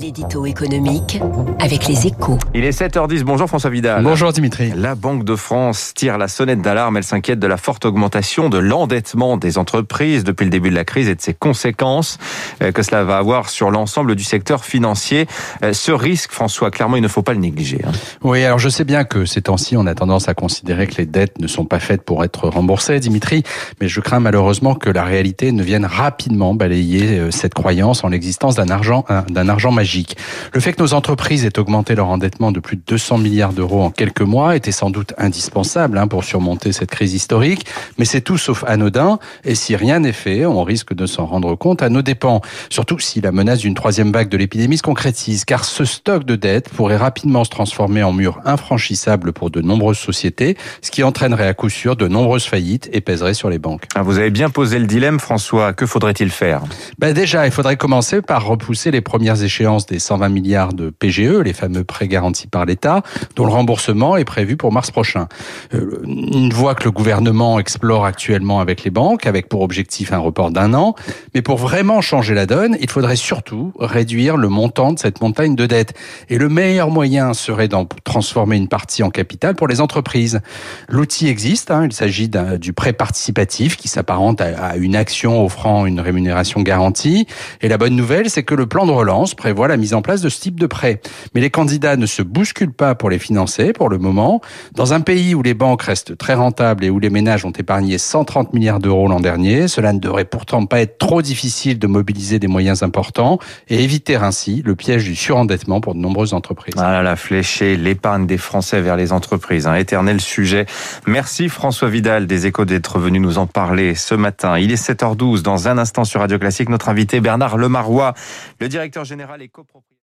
L'édito économique avec les échos. Il est 7h10. Bonjour François Vidal. Bonjour Dimitri. La Banque de France tire la sonnette d'alarme. Elle s'inquiète de la forte augmentation de l'endettement des entreprises depuis le début de la crise et de ses conséquences euh, que cela va avoir sur l'ensemble du secteur financier. Euh, ce risque, François, clairement, il ne faut pas le négliger. hein. Oui, alors je sais bien que ces temps-ci, on a tendance à considérer que les dettes ne sont pas faites pour être remboursées, Dimitri, mais je crains malheureusement que la réalité ne vienne rapidement balayer euh, cette croyance en l'existence d'un argent, un- d'un argent magique. Le fait que nos entreprises aient augmenté leur endettement de plus de 200 milliards d'euros en quelques mois était sans doute indispensable hein, pour surmonter cette crise historique, mais c'est tout sauf anodin, et si rien n'est fait, on risque de s'en rendre compte à nos dépens, surtout si la menace d'une troisième vague de l'épidémie se concrétise, car ce stock de dettes pourrait rapidement se transformer en mur infranchissable pour de nombreuses sociétés, ce qui entraînerait à coup sûr de nombreuses faillites et pèserait sur les banques. Ah, Vous avez bien posé le dilemme, François. Que faudrait-il faire? Ben déjà, il faudrait commencer par repousser les premières échéances des 120 milliards de PGE, les fameux prêts garantis par l'État, dont le remboursement est prévu pour mars prochain. Euh, Une voie que le gouvernement explore actuellement avec les banques, avec pour objectif un report d'un an. Mais pour vraiment changer la donne, il faudrait surtout réduire le montant de cette montagne de dettes. Et le meilleur moyen serait d'en transformer une partie en capital pour les entreprises. L'outil existe, hein, il s'agit du prêt participatif qui s'apparente à une action offrant une rémunération garantie. Et la bonne nouvelle, c'est que le plan de relance prévoit la mise en place de ce type de prêt. Mais les candidats ne se bousculent pas pour les financer pour le moment. Dans un pays où les banques restent très rentables et où les ménages ont épargné 130 milliards d'euros l'an dernier, cela ne devrait pourtant pas être trop difficile de mobiliser des moyens importants et éviter ainsi le piège du surendettement pour de nombreuses entreprises. Ah là là, flécher l'épargne des Français vers les entreprises, un éternel sujet. Merci François Vidal des Échos d'être venu nous en parler ce matin. Il est 7h12. Dans un instant sur Radio Classique, notre invité Bernard Lemarois, le directeur général et copropriétaire.